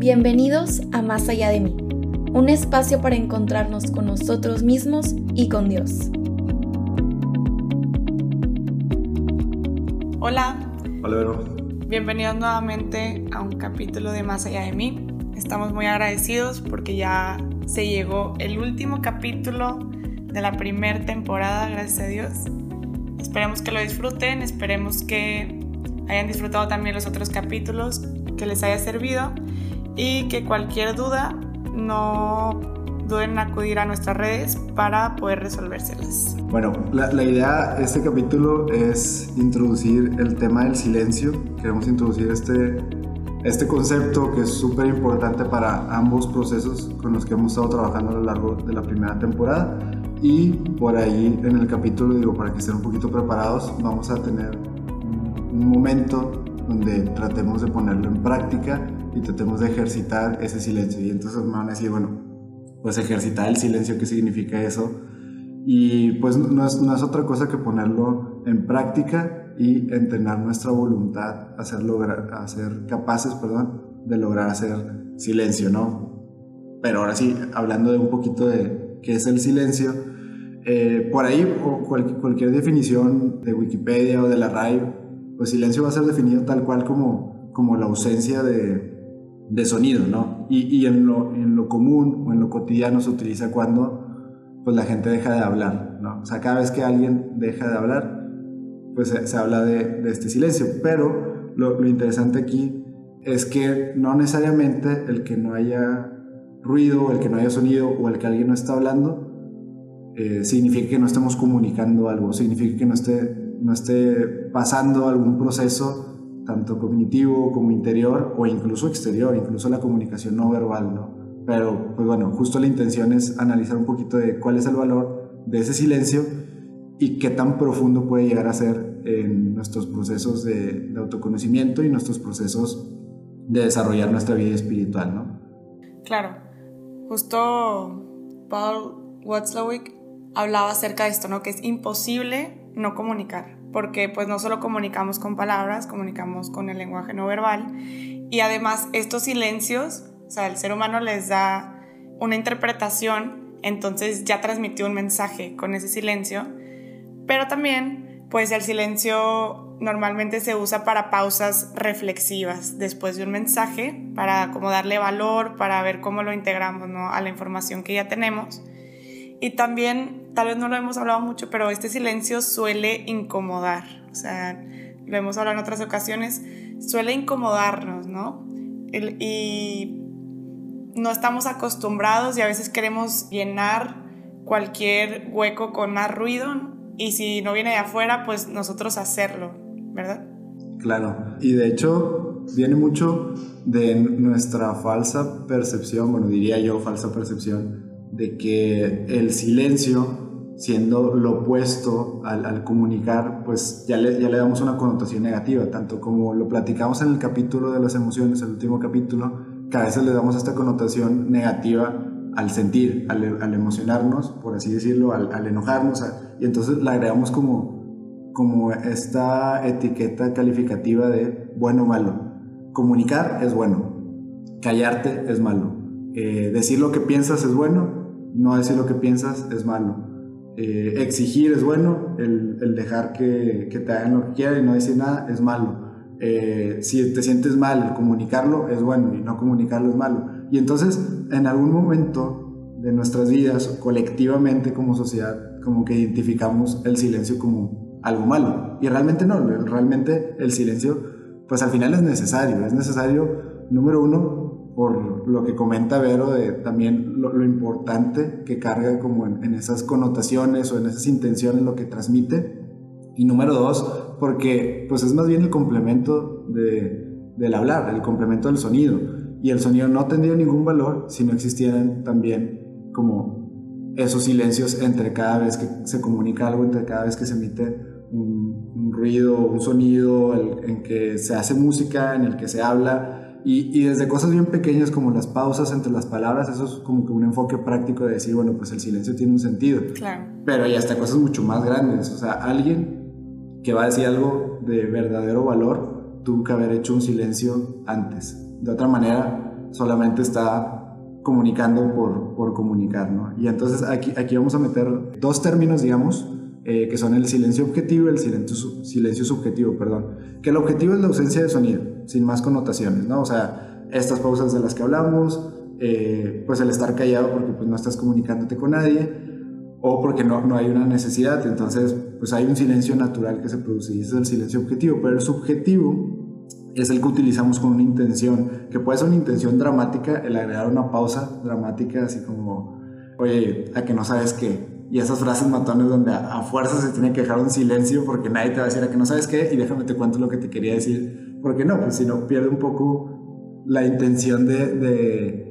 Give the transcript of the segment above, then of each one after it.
Bienvenidos a Más allá de mí, un espacio para encontrarnos con nosotros mismos y con Dios. Hola. Hola, Vero. Bienvenidos nuevamente a un capítulo de Más allá de mí. Estamos muy agradecidos porque ya se llegó el último capítulo de la primera temporada, gracias a Dios. Esperemos que lo disfruten, esperemos que hayan disfrutado también los otros capítulos, que les haya servido y que cualquier duda no duden en acudir a nuestras redes para poder resolvérselas. Bueno, la, la, idea de este capítulo es introducir el tema del silencio. Queremos introducir este, este concepto que es súper importante para ambos procesos con los que hemos estado trabajando a lo largo de la primera temporada. Y por ahí en el capítulo, digo, para que estén un poquito preparados, vamos a tener un momento donde tratemos de ponerlo en práctica y tratemos de ejercitar ese silencio. Y entonces me van a decir, bueno, pues ejercitar el silencio, ¿qué significa eso? Y pues no es, no es otra cosa que ponerlo en práctica y entrenar nuestra voluntad a ser, lograr, a ser capaces perdón, de lograr hacer silencio, ¿no? Pero ahora sí, hablando de un poquito de qué es el silencio, eh, por ahí cual, cualquier definición de Wikipedia o de la RAI, pues silencio va a ser definido tal cual como, como la ausencia de, de sonido, ¿no? Y, y en, lo, en, lo, común o en lo cotidiano se utiliza cuando pues la gente deja de hablar, ¿no? O sea, cada vez que alguien deja de hablar, pues se, habla de, de, este silencio. Pero lo, interesante aquí es que no necesariamente el que no haya ruido, el que no haya sonido o el que alguien no está hablando, eh, significa que no estemos comunicando algo, significa que no esté, no esté pasando algún proceso tanto cognitivo como interior o incluso exterior, incluso la comunicación no verbal, ¿no? Pero, pues bueno, justo la intención es analizar un poquito de cuál es el valor de ese silencio y qué tan profundo puede llegar a ser en nuestros procesos de, autoconocimiento y nuestros procesos de desarrollar nuestra vida espiritual, ¿no? Claro, justo Paul Watzlawick hablaba acerca de esto, ¿no? Que es imposible no comunicar porque pues no solo comunicamos con palabras, comunicamos con el lenguaje no verbal y además estos silencios, o sea, el ser humano les da una interpretación, entonces ya transmitió un mensaje con ese silencio, pero también pues el silencio normalmente se usa para pausas reflexivas después de un mensaje, para como darle valor, para ver cómo lo integramos ¿no? a la información que ya tenemos. Y también, tal vez no lo hemos hablado mucho, pero este silencio suele incomodar. O sea, lo hemos hablado en otras ocasiones, suele incomodarnos, ¿no? Y no estamos acostumbrados y a veces queremos llenar cualquier hueco con más ruido y si no viene de afuera, pues nosotros hacerlo, ¿verdad? Claro, y de hecho viene mucho de nuestra falsa percepción, bueno, diría yo falsa percepción, de que el silencio, siendo lo opuesto al, comunicar, pues ya le, ya le, damos una connotación negativa, tanto como lo platicamos en el capítulo de las emociones, el último capítulo, que a veces le damos esta connotación negativa al sentir, al, al emocionarnos, por así decirlo, al, enojarnos, y entonces le agregamos como, como esta etiqueta calificativa de bueno o malo. Comunicar es bueno, callarte es malo, eh, decir lo que piensas es bueno, no decir lo que piensas es malo. Eh, exigir es bueno, el, dejar que, que, te hagan lo que quieran y no decir nada es malo. Eh, si te sientes mal, comunicarlo es bueno y no comunicarlo es malo. Y entonces, en algún momento de nuestras vidas, colectivamente como sociedad, como que identificamos el silencio como algo malo. Y realmente no, realmente el silencio, pues al final es necesario. Es necesario, número uno, por lo que comenta Vero de también lo, importante que carga como en, esas connotaciones o en esas intenciones lo que transmite. Y número dos, porque pues es más bien el complemento de, del hablar, el complemento del sonido. Y el sonido no tendría ningún valor si no existieran también como esos silencios entre cada vez que se comunica algo, entre cada vez que se emite un, ruido, un sonido, en que se hace música, en el que se habla y, y, desde cosas bien pequeñas como las pausas entre las palabras, eso es como que un enfoque práctico de decir, bueno, pues el silencio tiene un sentido. Claro. Pero hay hasta cosas mucho más grandes. O sea, alguien que va a decir algo de verdadero valor tuvo que haber hecho un silencio antes. De otra manera, solamente está comunicando por, por comunicar, ¿no? Y entonces aquí, aquí vamos a meter dos términos, digamos, eh, que son el silencio objetivo y el silencio, silencio subjetivo, perdón. Que el objetivo es la ausencia de sonido, sin más connotaciones, ¿no? O sea, estas pausas de las que hablamos, eh, pues el estar callado porque pues no estás comunicándote con nadie, o porque no, no hay una necesidad, entonces pues hay un silencio natural que se produce y ese es el silencio objetivo, pero el subjetivo es el que utilizamos con una intención, que puede ser una intención dramática, el agregar una pausa dramática, así como, oye, a que no sabes qué. Y esas frases matones donde a, fuerza se tiene que dejar un silencio porque nadie te va a decir a que no sabes qué y déjame te cuento lo que te quería decir. Porque no, pues si no pierde un poco la intención de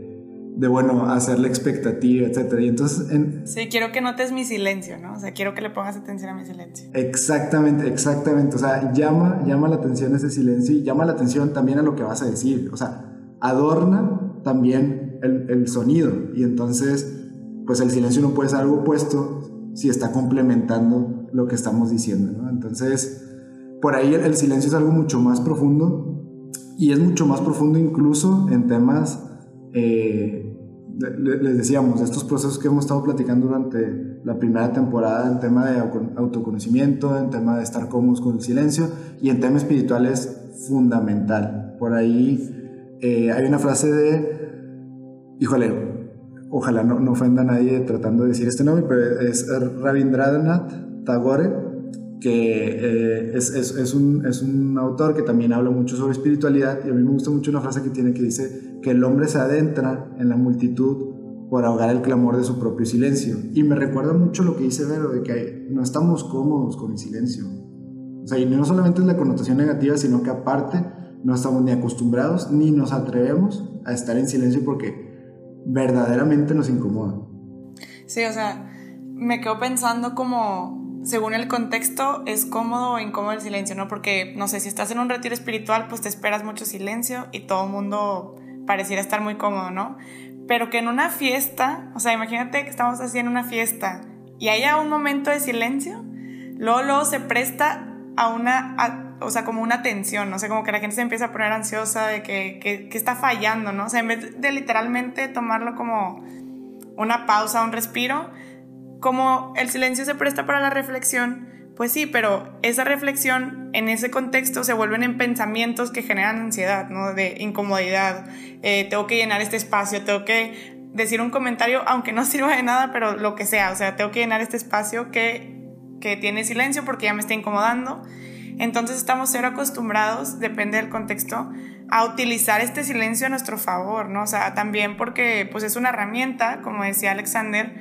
de, bueno, hacer la expectativa, etcétera. Y entonces... En... Sí, quiero que notes mi silencio, ¿no? O sea, quiero que le pongas atención a mi silencio. Exactamente, exactamente. O sea, llama, llama la atención ese silencio y llama la atención también a lo que vas a decir. O sea, adorna también el, el sonido. Y entonces, pues el silencio no puede ser algo opuesto si está complementando lo que estamos diciendo, ¿no? Entonces, por ahí el, silencio es algo mucho más profundo y es mucho más profundo incluso en temas eh, les decíamos, estos procesos que hemos estado platicando durante la primera temporada en tema de autoconocimiento, en tema de estar cómodos con el silencio y en tema espiritual es fundamental. Por ahí eh, hay una frase de, híjole, ojalá no, no, ofenda a nadie tratando de decir este nombre, pero es Rabindranath Tagore, que eh, es, es, es, un, es, un, autor que también habla mucho sobre espiritualidad y a mí me gusta mucho una frase que tiene que dice que el hombre se adentra en la multitud por ahogar el clamor de su propio silencio. Y me recuerda mucho lo que dice Vero, de que no estamos cómodos con el silencio. O sea, y no solamente es la connotación negativa, sino que aparte no estamos ni acostumbrados ni nos atrevemos a estar en silencio porque verdaderamente nos incomoda. Sí, o sea, me quedo pensando como según el contexto, es cómodo o incómodo el silencio, ¿no? Porque, no sé, si estás en un retiro espiritual, pues te esperas mucho silencio y todo el mundo pareciera estar muy cómodo, ¿no? Pero que en una fiesta, o sea, imagínate que estamos así en una fiesta y haya un momento de silencio, luego, luego se presta a una, o sea, como una tensión, no sé, como que la gente se empieza a poner ansiosa de que, que, que está fallando, ¿no? O sea, en vez de literalmente tomarlo como una pausa, un respiro, como el silencio se presta para la reflexión, pues sí, pero esa reflexión en ese contexto se vuelven en pensamientos que generan ansiedad, ¿no? De incomodidad, eh, tengo que llenar este espacio, tengo que decir un comentario, aunque no sirva de nada, pero lo que sea, o sea, tengo que llenar este espacio que, que tiene silencio porque ya me está incomodando. Entonces estamos cero acostumbrados, depende del contexto, a utilizar este silencio a nuestro favor, ¿no? O sea, también porque pues es una herramienta, como decía Alexander,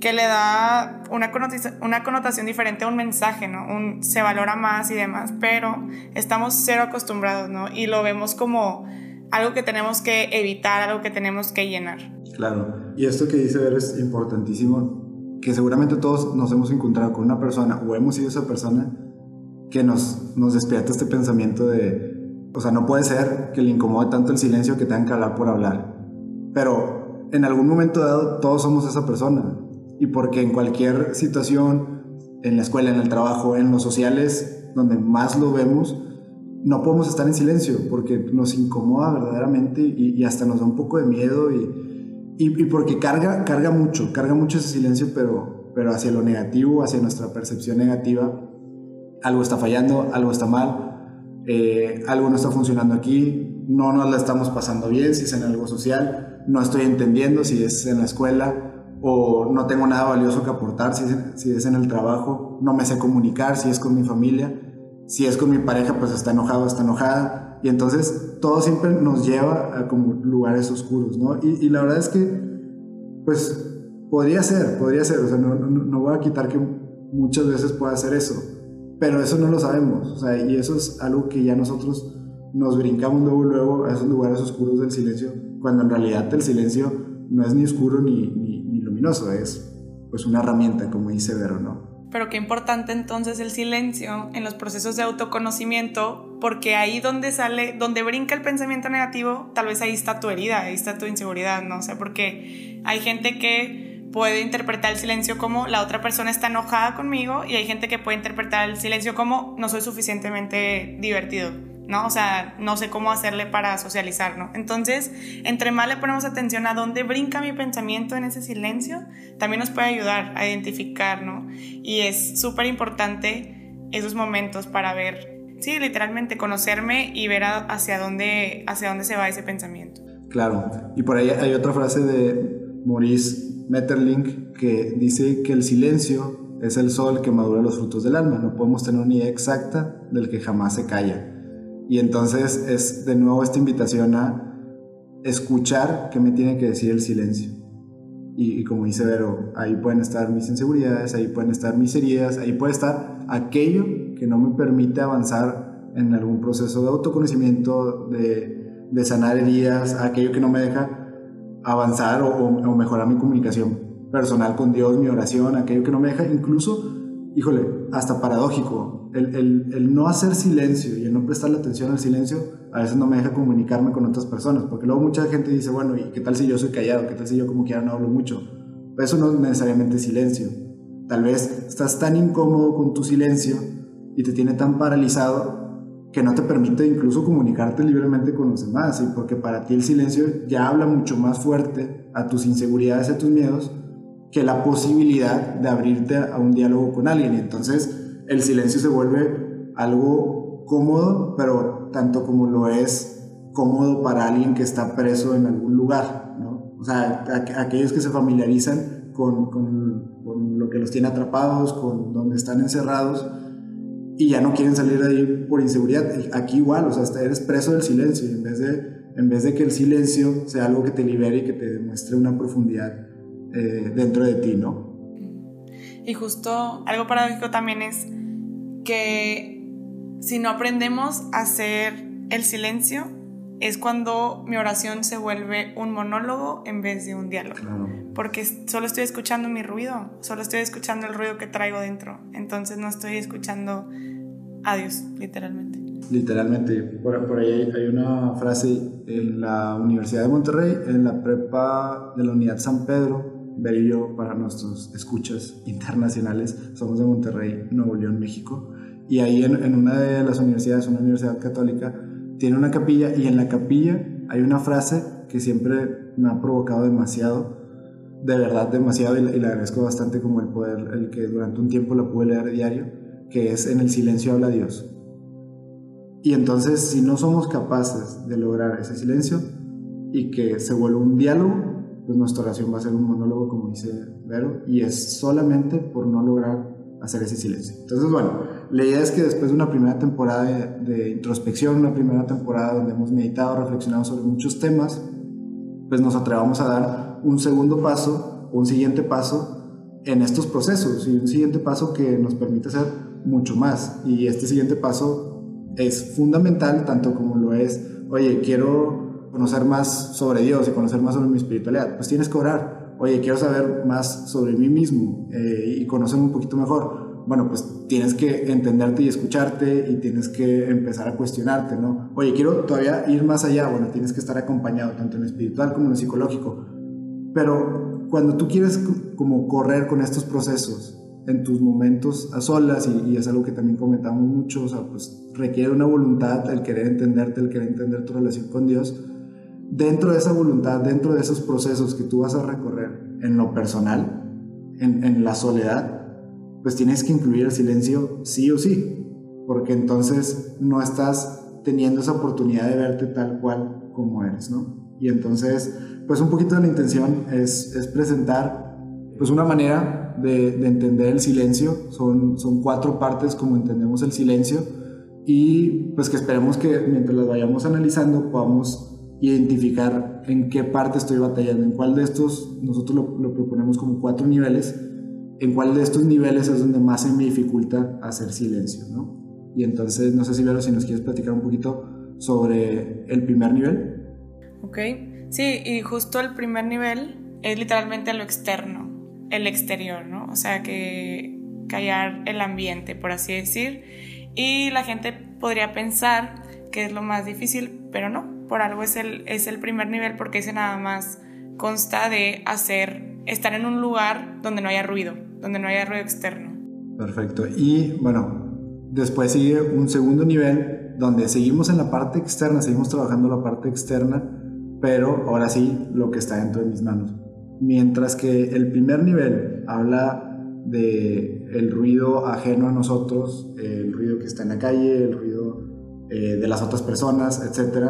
que le da una connotación, una connotación diferente a un mensaje, ¿no? Un, se valora más y demás, pero estamos cero acostumbrados, ¿no? Y lo vemos como algo que tenemos que evitar, algo que tenemos que llenar. Claro, y esto que dice Ver es importantísimo, que seguramente todos nos hemos encontrado con una persona o hemos sido esa persona que nos, nos despierta este pensamiento de, o sea, no puede ser que le incomode tanto el silencio que tengan que hablar por hablar, pero en algún momento dado todos somos esa persona. Y porque en cualquier situación, en la escuela, en el trabajo, en los sociales, donde más lo vemos, no podemos estar en silencio porque nos incomoda verdaderamente y, hasta nos da un poco de miedo y, y, porque carga, carga mucho, carga mucho ese silencio, pero, pero hacia lo negativo, hacia nuestra percepción negativa, algo está fallando, algo está mal, eh, algo no está funcionando aquí, no nos la estamos pasando bien si es en algo social, no estoy entendiendo si es en la escuela, o no tengo nada valioso que aportar si es, en el trabajo, no me sé comunicar si es con mi familia, si es con mi pareja pues está enojado, está enojada y entonces todo siempre nos lleva a como lugares oscuros, ¿no? Y, la verdad es que pues podría ser, podría ser, o sea, no, no, voy a quitar que muchas veces pueda hacer eso, pero eso no lo sabemos, o sea, y eso es algo que ya nosotros nos brincamos luego, luego a esos lugares oscuros del silencio, cuando en realidad el silencio no es ni oscuro ni, luminoso, es pues una herramienta, como dice Vero, ¿no? Pero qué importante entonces el silencio en los procesos de autoconocimiento, porque ahí donde sale, donde brinca el pensamiento negativo, tal vez ahí está tu herida, ahí está tu inseguridad, ¿no? O sea, porque hay gente que puede interpretar el silencio como la otra persona está enojada conmigo y hay gente que puede interpretar el silencio como no soy suficientemente divertido. ¿no? O sea, no sé cómo hacerle para socializar, ¿no? Entonces, entre más le ponemos atención a dónde brinca mi pensamiento en ese silencio, también nos puede ayudar a identificar, ¿no? Y es súper importante esos momentos para ver, sí, literalmente conocerme y ver hacia dónde, hacia dónde se va ese pensamiento. Claro, y por ahí hay otra frase de Maurice Metterlink que dice que el silencio es el sol que madura los frutos del alma, no podemos tener una idea exacta del que jamás se calla. Y entonces es de nuevo esta invitación a escuchar qué me tiene que decir el silencio. Y, como dice Vero, ahí pueden estar mis inseguridades, ahí pueden estar mis heridas, ahí puede estar aquello que no me permite avanzar en algún proceso de autoconocimiento, de, de sanar heridas, aquello que no me deja avanzar o, mejorar mi comunicación personal con Dios, mi oración, aquello que no me deja incluso híjole, hasta paradójico. El, el, el, no hacer silencio y el no prestarle atención al silencio a veces no me deja comunicarme con otras personas, porque luego mucha gente dice, bueno, ¿y qué tal si yo soy callado? ¿Qué tal si yo como quiera no hablo mucho? Eso no es necesariamente silencio. Tal vez estás tan incómodo con tu silencio y te tiene tan paralizado que no te permite incluso comunicarte libremente con los demás, y porque para ti el silencio ya habla mucho más fuerte a tus inseguridades y a tus miedos que la posibilidad de abrirte a un diálogo con alguien. Y entonces el silencio se vuelve algo cómodo, pero tanto como lo es cómodo para alguien que está preso en algún lugar, ¿no? O sea, aquellos que se familiarizan con, con, con, lo que los tiene atrapados, con donde están encerrados y ya no quieren salir de ahí por inseguridad. Aquí igual, o sea, eres preso del silencio en vez de, en vez de que el silencio sea algo que te libere y que te demuestre una profundidad eh, dentro de ti, ¿no? Y justo algo paradójico también es que si no aprendemos a hacer el silencio, es cuando mi oración se vuelve un monólogo en vez de un diálogo. Porque solo estoy escuchando mi ruido, solo estoy escuchando el ruido que traigo dentro. Entonces no estoy escuchando a Dios, literalmente. Literalmente. Por, por ahí hay una frase en la Universidad de Monterrey, en la prepa de la Unidad San Pedro, yo para nuestros escuchas internacionales. Somos de Monterrey, Nuevo León, México. Y ahí en, una de las universidades, una universidad católica, tiene una capilla y en la capilla hay una frase que siempre me ha provocado demasiado, de verdad demasiado, y, le agradezco bastante como el poder, el que durante un tiempo la pude leer diario, que es en el silencio habla Dios. Y entonces si no somos capaces de lograr ese silencio y que se vuelva un diálogo, pues nuestra oración va a ser un monólogo, como dice Vero, y es solamente por no lograr hacer ese silencio. Entonces, bueno, la idea es que después de una primera temporada de, introspección, una primera temporada donde hemos meditado, reflexionado sobre muchos temas, pues nos atrevamos a dar un segundo paso, un siguiente paso en estos procesos y un siguiente paso que nos permite hacer mucho más. Y este siguiente paso es fundamental, tanto como lo es, oye, quiero conocer más sobre Dios y conocer más sobre mi espiritualidad, pues tienes que orar. Oye, quiero saber más sobre mí mismo eh, y conocerme un poquito mejor. Bueno, pues tienes que entenderte y escucharte y tienes que empezar a cuestionarte, ¿no? Oye, quiero todavía ir más allá. Bueno, tienes que estar acompañado tanto en lo espiritual como en lo psicológico. Pero cuando tú quieres como correr con estos procesos en tus momentos a solas, y, y, es algo que también comentamos mucho, o sea, pues requiere una voluntad, el querer entenderte, el querer entender tu relación con Dios, dentro de esa voluntad, dentro de esos procesos que tú vas a recorrer en lo personal, en, la soledad, pues tienes que incluir el silencio sí o sí, porque entonces no estás teniendo esa oportunidad de verte tal cual como eres, ¿no? Y entonces, pues un poquito de la intención es, es presentar pues una manera de, de, entender el silencio, son, son cuatro partes como entendemos el silencio y pues que esperemos que mientras las vayamos analizando podamos identificar en qué parte estoy batallando, en cuál de estos, nosotros lo, proponemos como cuatro niveles, en cuál de estos niveles es donde más se me dificulta hacer silencio, ¿no? Y entonces, no sé si Vero, si nos quieres platicar un poquito sobre el primer nivel. Ok, sí, y justo el primer nivel es literalmente lo externo, el exterior, ¿no? O sea, que callar el ambiente, por así decir. Y la gente podría pensar que es lo más difícil, pero no, por algo es el, es el primer nivel porque ese nada más consta de hacer, estar en un lugar donde no haya ruido, donde no haya ruido externo. Perfecto. Y bueno, después sigue un segundo nivel donde seguimos en la parte externa, seguimos trabajando la parte externa, pero ahora sí lo que está dentro de mis manos. Mientras que el primer nivel habla de el ruido ajeno a nosotros, el ruido que está en la calle, el ruido eh, de las otras personas, etc.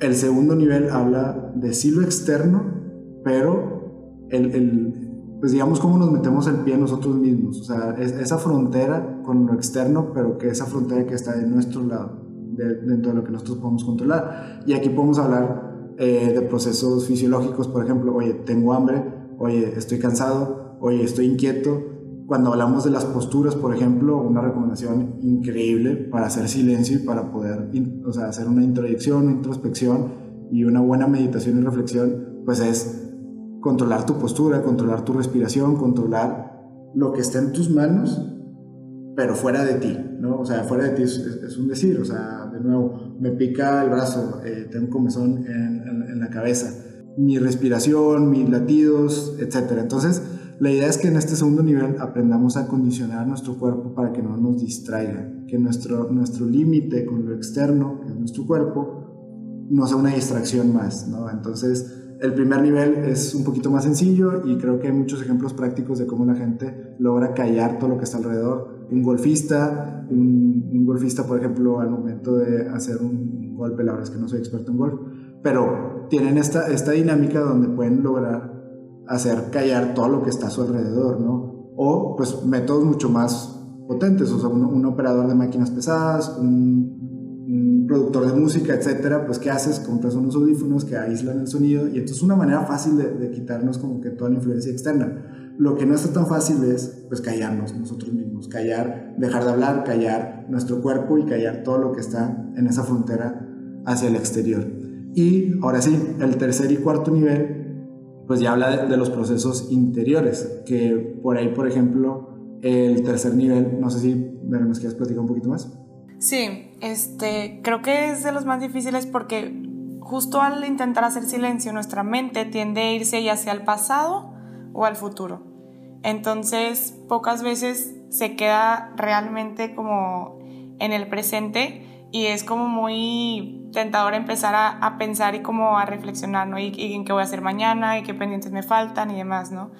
El segundo nivel habla de sí lo externo, pero el, el, pues digamos cómo nos metemos el pie nosotros mismos, o sea, esa frontera con lo externo, pero que esa frontera que está de nuestro lado, dentro de lo que nosotros podemos controlar. Y aquí podemos hablar eh, de procesos fisiológicos, por ejemplo, oye, tengo hambre, oye, estoy cansado, oye, estoy inquieto. Cuando hablamos de las posturas, por ejemplo, una recomendación increíble para hacer silencio y para poder o sea, hacer una introyección, introspección y una buena meditación y reflexión, pues es controlar tu postura, controlar tu respiración, controlar lo que está en tus manos, pero fuera de ti, ¿no? O sea, fuera de ti es, un decir, o sea, de nuevo, me pica el brazo, eh, tengo comezón en, en, la cabeza, mi respiración, mis latidos, etc. Entonces, la idea es que en este segundo nivel aprendamos a condicionar nuestro cuerpo para que no nos distraiga, que nuestro, nuestro límite con lo externo, que es nuestro cuerpo, no sea una distracción más, ¿no? Entonces, el primer nivel es un poquito más sencillo y creo que hay muchos ejemplos prácticos de cómo la gente logra callar todo lo que está alrededor. Un golfista, un, golfista, por ejemplo, al momento de hacer un golpe, la verdad es que no soy experto en golf, pero tienen esta, esta dinámica donde pueden lograr hacer callar todo lo que está a su alrededor, ¿no? O pues métodos mucho más potentes, o sea, un, operador de máquinas pesadas, un productor de música, etcétera, pues ¿qué haces? Compras unos audífonos que aíslan el sonido y esto es una manera fácil de, quitarnos como que toda la influencia externa. Lo que no está tan fácil es pues callarnos nosotros mismos, callar, dejar de hablar, callar nuestro cuerpo y callar todo lo que está en esa frontera hacia el exterior. Y ahora sí, el tercer y cuarto nivel pues ya habla de, los procesos interiores, que por ahí, por ejemplo, el tercer nivel, no sé si nos quieres platicar un poquito más. Sí, este, creo que es de los más difíciles porque justo al intentar hacer silencio nuestra mente tiende a irse ya sea al pasado o al futuro. Entonces, pocas veces se queda realmente como en el presente y es como muy tentador empezar a, pensar y como a reflexionar, ¿no? Y, y, en qué voy a hacer mañana y qué pendientes me faltan y demás, ¿no?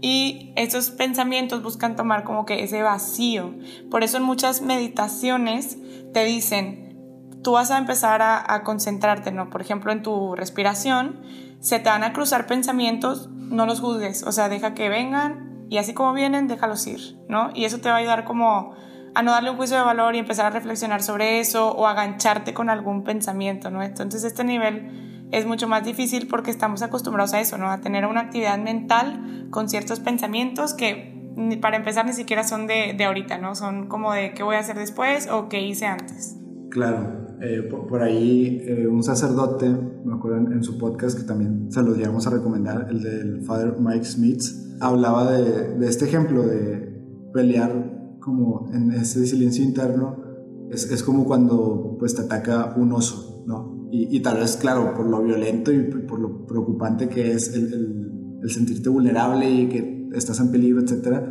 y estos pensamientos buscan tomar como que ese vacío. Por eso en muchas meditaciones te dicen, tú vas a empezar a, concentrarte, ¿no? Por ejemplo, en tu respiración, se te van a cruzar pensamientos, no los juzgues, o sea, deja que vengan y así como vienen, déjalos ir, ¿no? Y eso te va a ayudar como a no darle un juicio de valor y empezar a reflexionar sobre eso o a agancharte con algún pensamiento, ¿no? Entonces este nivel es mucho más difícil porque estamos acostumbrados a eso, ¿no? A tener una actividad mental con ciertos pensamientos que para empezar ni siquiera son de, de ahorita, ¿no? Son como de qué voy a hacer después o qué hice antes. Claro, eh, por, ahí eh, un sacerdote, me acuerdo en, su podcast que también se los llevamos a recomendar, el del Father Mike Smith, hablaba de, de este ejemplo de pelear como en ese silencio interno, es, es como cuando pues te ataca un oso, ¿no? Y, tal vez, claro, por lo violento y por lo preocupante que es el, el, sentirte vulnerable y que estás en peligro, etc.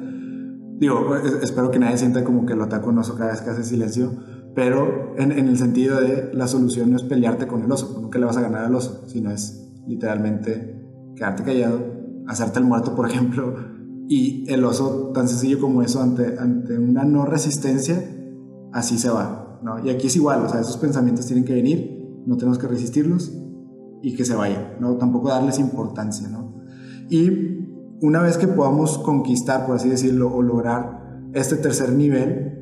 Digo, espero que nadie sienta como que lo ataca un oso cada vez que hace silencio, pero en, en, el sentido de la solución no es pelearte con el oso, nunca le vas a ganar al oso, sino es literalmente quedarte callado, hacerte el muerto, por ejemplo, y el oso, tan sencillo como eso, ante, ante una no resistencia, así se va. ¿no? Y aquí es igual, o sea, esos pensamientos tienen que venir no tenemos que resistirlos y que se vayan, ¿no? Tampoco darles importancia, ¿no? Y una vez que podamos conquistar, por así decirlo, o lograr este tercer nivel,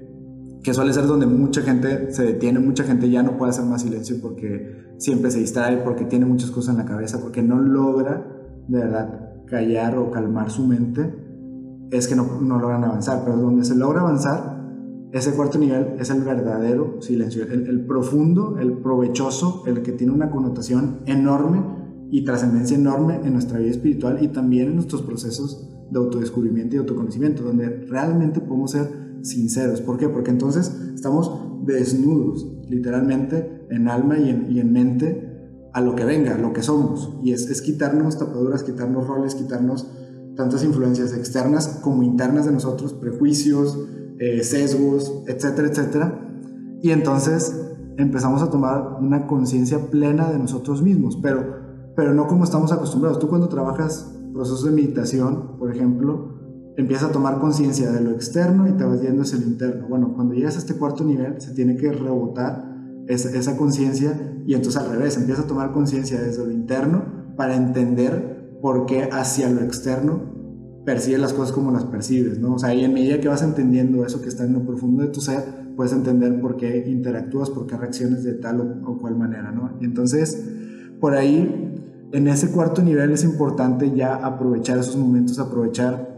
que suele ser donde mucha gente se detiene, mucha gente ya no puede hacer más silencio porque siempre se distrae, porque tiene muchas cosas en la cabeza, porque no logra de verdad callar o calmar su mente, es que no, no logran avanzar, pero donde se logra avanzar ese cuarto nivel es el verdadero silencio, el, profundo, el provechoso, el que tiene una connotación enorme y trascendencia enorme en nuestra vida espiritual y también en nuestros procesos de autodescubrimiento y autoconocimiento, donde realmente podemos ser sinceros. ¿Por qué? Porque entonces estamos desnudos, literalmente, en alma y en, y en mente, a lo que venga, lo que somos. Y es, es quitarnos tapaduras, quitarnos roles, quitarnos tantas influencias externas como internas de nosotros, prejuicios, eh, sesgos, etcétera, etcétera. Y entonces empezamos a tomar una conciencia plena de nosotros mismos, pero, pero no como estamos acostumbrados. Tú cuando trabajas procesos de meditación, por ejemplo, empiezas a tomar conciencia de lo externo y te vas yendo hacia el interno. Bueno, cuando llegas a este cuarto nivel, se tiene que rebotar esa, conciencia y entonces al revés, empiezas a tomar conciencia desde lo interno para entender por qué hacia lo externo percibes las cosas como las percibes, ¿no? O sea, y en medida que vas entendiendo eso que está en lo profundo de tu ser, puedes entender por qué interactúas, por qué reacciones de tal o, cual manera, ¿no? Y entonces, por ahí, en ese cuarto nivel es importante ya aprovechar esos momentos, aprovechar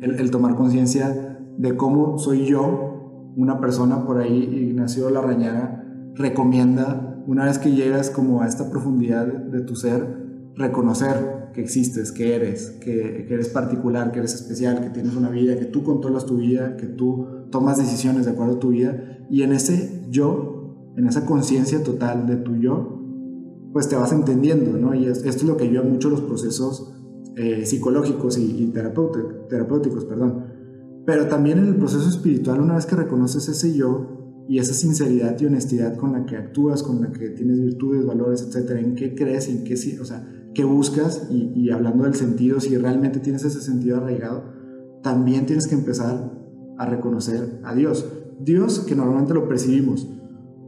el, tomar conciencia de cómo soy yo, una persona por ahí, Ignacio Larrañaga recomienda, una vez que llegas como a esta profundidad de tu ser, reconocer que existes, que eres, que, eres particular, que eres especial, que tienes una vida, que tú controlas tu vida, que tú tomas decisiones de acuerdo a tu vida. Y en ese yo, en esa conciencia total de tu yo, pues te vas entendiendo, ¿no? Y esto es lo que ayuda mucho los procesos eh, psicológicos y, terapéuticos, perdón. Pero también en el proceso espiritual, una vez que reconoces ese yo y esa sinceridad y honestidad con la que actúas, con la que tienes virtudes, valores, etcétera, en qué crees, en qué, o sea, qué buscas y, hablando del sentido, si realmente tienes ese sentido arraigado, también tienes que empezar a reconocer a Dios. Dios que normalmente lo percibimos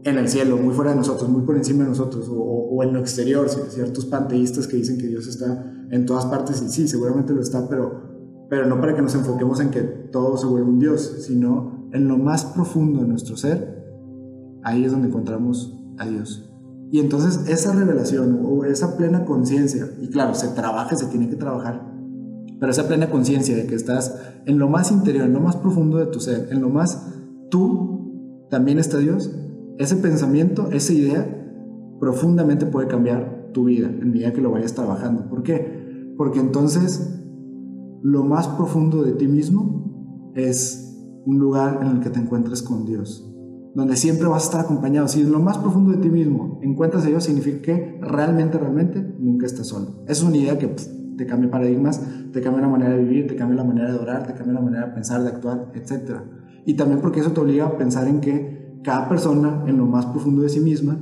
en el cielo, muy fuera de nosotros, muy por encima de nosotros, o, en lo exterior, ciertos panteístas que dicen que Dios está en todas partes, y sí, seguramente lo está, pero, pero no para que nos enfoquemos en que todo se vuelva un Dios, sino en lo más profundo de nuestro ser, ahí es donde encontramos a Dios. Y entonces esa revelación o esa plena conciencia, y claro, se trabaja, se tiene que trabajar, pero esa plena conciencia de que estás en lo más interior, en lo más profundo de tu ser, en lo más tú, también está Dios, ese pensamiento, esa idea, profundamente puede cambiar tu vida en medida que lo vayas trabajando. ¿Por qué? Porque entonces lo más profundo de ti mismo es un lugar en el que te encuentres con Dios donde siempre vas a estar acompañado. Si en lo más profundo de ti mismo encuentras a Dios, significa que realmente, realmente nunca estás solo. Es una idea que te cambia paradigmas, te cambia la manera de vivir, te cambia la manera de adorar, te cambia la manera de pensar, de actuar, etc. Y también porque eso te obliga a pensar en que cada persona en lo más profundo de sí misma,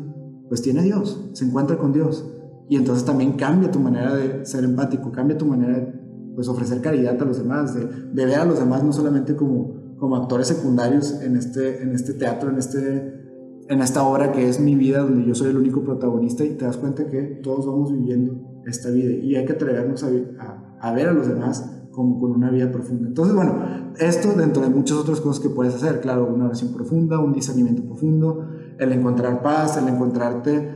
pues tiene Dios, se encuentra con Dios. Y entonces también cambia tu manera de ser empático, cambia tu manera de pues, ofrecer caridad a los demás, de, de ver a los demás no solamente como como actores secundarios en este, en este teatro, en, este, en esta obra que es mi vida, donde yo soy el único protagonista y te das cuenta que todos vamos viviendo esta vida y hay que atrevernos a, a, ver a los demás como con una vida profunda. Entonces, bueno, esto dentro de muchas otras cosas que puedes hacer, claro, una oración profunda, un discernimiento profundo, el encontrar paz, el encontrarte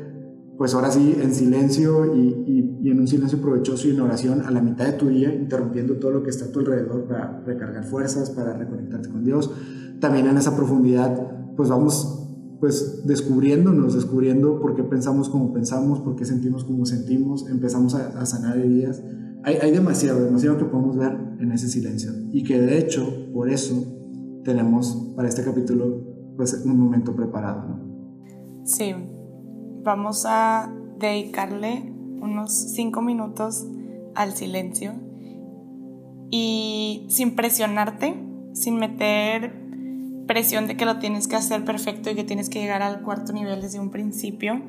pues ahora sí, en silencio y, y, en un silencio provechoso y en oración a la mitad de tu día, interrumpiendo todo lo que está a tu alrededor para recargar fuerzas, para reconectarte con Dios. También en esa profundidad, pues vamos pues descubriéndonos, descubriendo por qué pensamos como pensamos, por qué sentimos como sentimos, empezamos a, sanar heridas. Hay, hay demasiado, demasiado que podemos ver en ese silencio. Y que de hecho, por eso, tenemos para este capítulo pues un momento preparado. ¿no? Sí, vamos a dedicarle unos cinco minutos al silencio y sin presionarte, sin meter presión de que lo tienes que hacer perfecto y que tienes que llegar al cuarto nivel desde un principio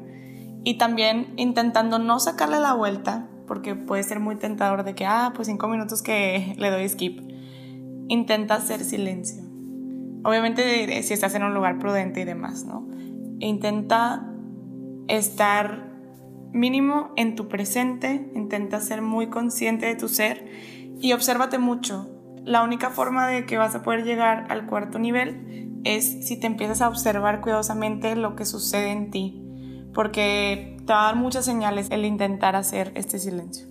y también intentando no sacarle la vuelta porque puede ser muy tentador de que, ah, pues cinco minutos que le doy skip. Intenta hacer silencio. Obviamente si estás en un lugar prudente y demás, ¿no? Intenta estar mínimo en tu presente, intenta ser muy consciente de tu ser y obsérvate mucho. La única forma de que vas a poder llegar al cuarto nivel es si te empiezas a observar cuidadosamente lo que sucede en ti, porque te va a dar muchas señales el intentar hacer este silencio.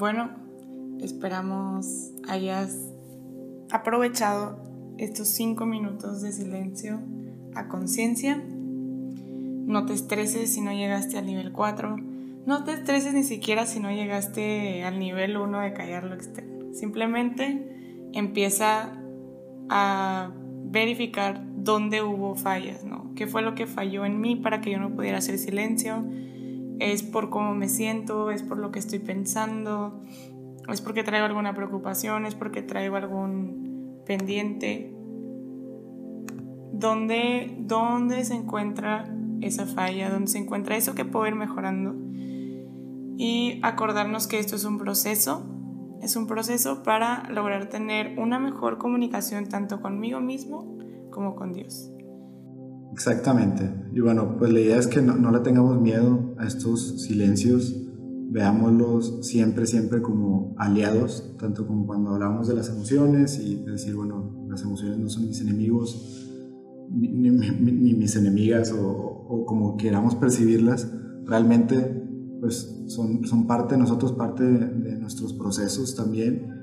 Bueno, esperamos hayas aprovechado estos cinco minutos de silencio a conciencia. No te estreses si no llegaste al nivel 4. No te estreses ni siquiera si no llegaste al nivel 1 de callar lo externo. Simplemente empieza a verificar dónde hubo fallas, ¿no? ¿Qué fue lo que falló en mí para que yo no pudiera hacer silencio? ¿Es por cómo me siento? ¿Es por lo que estoy pensando? ¿Es porque traigo alguna preocupación? ¿Es porque traigo algún pendiente? ¿Dónde, dónde se encuentra esa falla? ¿Dónde se encuentra eso que puedo ir mejorando? Y acordarnos que esto es un proceso, es un proceso para lograr tener una mejor comunicación tanto conmigo mismo como con Dios. Exactamente. Y bueno, pues la idea es que no, no le tengamos miedo a estos silencios, veámoslos siempre, siempre como aliados, tanto como cuando hablamos de las emociones y decir, bueno, las emociones no son mis enemigos, ni, ni, mis enemigas o, o, como queramos percibirlas, realmente pues son, son parte de nosotros, parte de, de nuestros procesos también.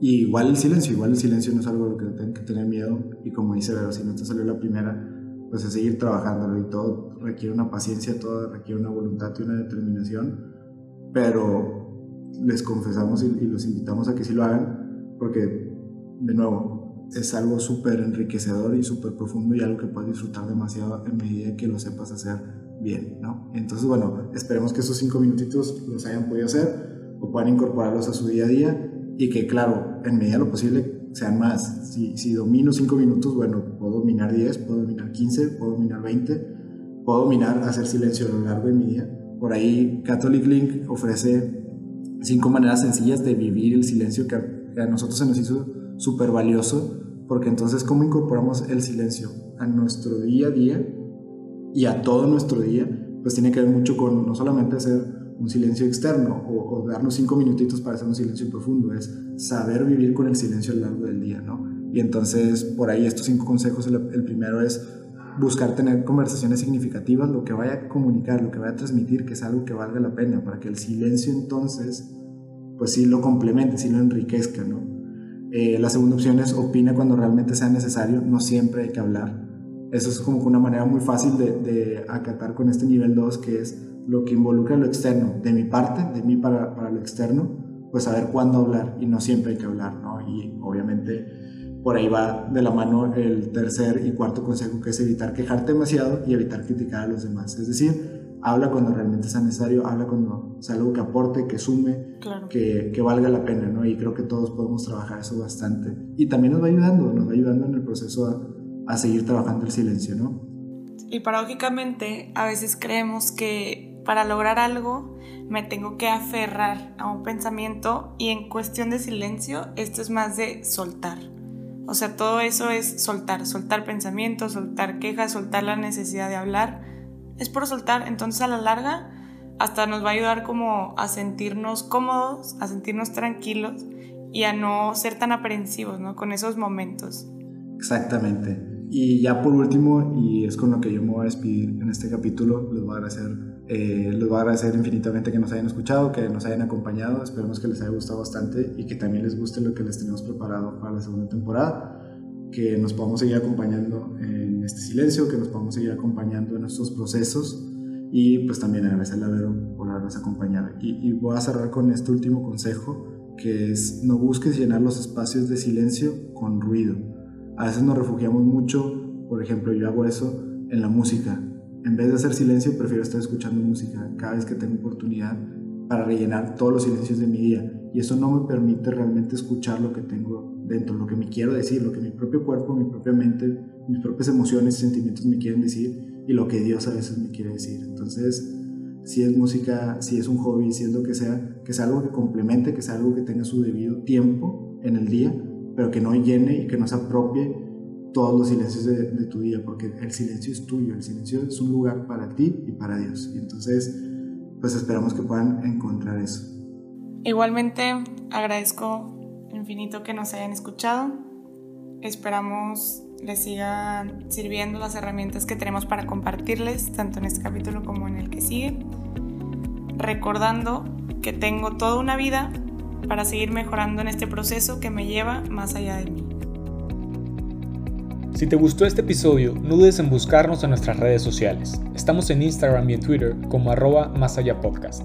Y igual el silencio, igual el silencio no es algo a lo que tengan que tener miedo. Y como dice Vero, si no te salió la primera, pues a seguir trabajándolo y todo requiere una paciencia, todo requiere una voluntad y una determinación, pero les confesamos y, los invitamos a que sí lo hagan, porque de nuevo es algo súper enriquecedor y súper profundo y algo que puedes disfrutar demasiado en medida que lo sepas hacer bien, ¿no? Entonces, bueno, esperemos que esos cinco minutitos los hayan podido hacer o puedan incorporarlos a su día a día y que, claro, en medida de lo posible sean más. Si, si domino 5 minutos, bueno, puedo dominar 10, puedo dominar 15, puedo dominar 20, puedo dominar hacer silencio a lo largo de mi día. Por ahí Catholic Link ofrece cinco maneras sencillas de vivir el silencio que a, nosotros se nos hizo súper valioso, porque entonces cómo incorporamos el silencio a nuestro día a día y a todo nuestro día, pues tiene que ver mucho con no solamente hacer un silencio externo o, darnos cinco minutitos para hacer un silencio profundo, es saber vivir con el silencio a lo largo del día, ¿no? Y entonces, por ahí estos cinco consejos, el, primero es buscar tener conversaciones significativas, lo que vaya a comunicar, lo que vaya a transmitir, que es algo que valga la pena, para que el silencio entonces, pues sí lo complemente, sí lo enriquezca, ¿no? Eh, la segunda opción es opina cuando realmente sea necesario, no siempre hay que hablar. Eso es como una manera muy fácil de, de acatar con este nivel 2, que es lo que involucra lo externo, de mi parte, de mí para, para lo externo, pues saber cuándo hablar y no siempre hay que hablar, ¿no? Y obviamente por ahí va de la mano el tercer y cuarto consejo que es evitar quejarte demasiado y evitar criticar a los demás. Es decir, habla cuando realmente sea necesario, habla cuando sea algo que aporte, que sume, que, que, valga la pena, ¿no? Y creo que todos podemos trabajar eso bastante. Y también nos va ayudando, nos va ayudando en el proceso a, a seguir trabajando el silencio, ¿no? Y paradójicamente, a veces creemos que para lograr algo me tengo que aferrar a un pensamiento y en cuestión de silencio esto es más de soltar. O sea, todo eso es soltar, soltar pensamientos, soltar quejas, soltar la necesidad de hablar. Es por soltar, entonces a la larga hasta nos va a ayudar como a sentirnos cómodos, a sentirnos tranquilos y a no ser tan aprensivos ¿no? con esos momentos. Exactamente. Y ya por último, y es con lo que yo me voy a despedir en este capítulo, les voy a agradecer eh, les voy a agradecer infinitamente que nos hayan escuchado, que nos hayan acompañado. Esperemos que les haya gustado bastante y que también les guste lo que les tenemos preparado para la segunda temporada. Que nos podamos seguir acompañando en este silencio, que nos podamos seguir acompañando en nuestros procesos. Y pues también agradecerle a Vero por habernos acompañado. Y, y voy a cerrar con este último consejo, que es no busques llenar los espacios de silencio con ruido. A veces nos refugiamos mucho, por ejemplo, yo hago eso en la música en vez de hacer silencio, prefiero estar escuchando música cada vez que tengo oportunidad para rellenar todos los silencios de mi día. Y eso no me permite realmente escuchar lo que tengo dentro, lo que me quiero decir, lo que mi propio cuerpo, mi propia mente, mis propias emociones y sentimientos me quieren decir y lo que Dios a veces me quiere decir. Entonces, si es música, si es un hobby, si es lo que sea, que sea algo que complemente, que sea algo que tenga su debido tiempo en el día, pero que no llene y que no se apropie todos los silencios de, tu día, porque el silencio es tuyo, el silencio es un lugar para ti y para Dios. Y entonces, pues esperamos que puedan encontrar eso. Igualmente, agradezco infinito que nos hayan escuchado. Esperamos les sigan sirviendo las herramientas que tenemos para compartirles, tanto en este capítulo como en el que sigue. Recordando que tengo toda una vida para seguir mejorando en este proceso que me lleva más allá de mí. Si te gustó este episodio, no dudes en buscarnos en nuestras redes sociales. Estamos en Instagram y en Twitter como arroba más allá podcast.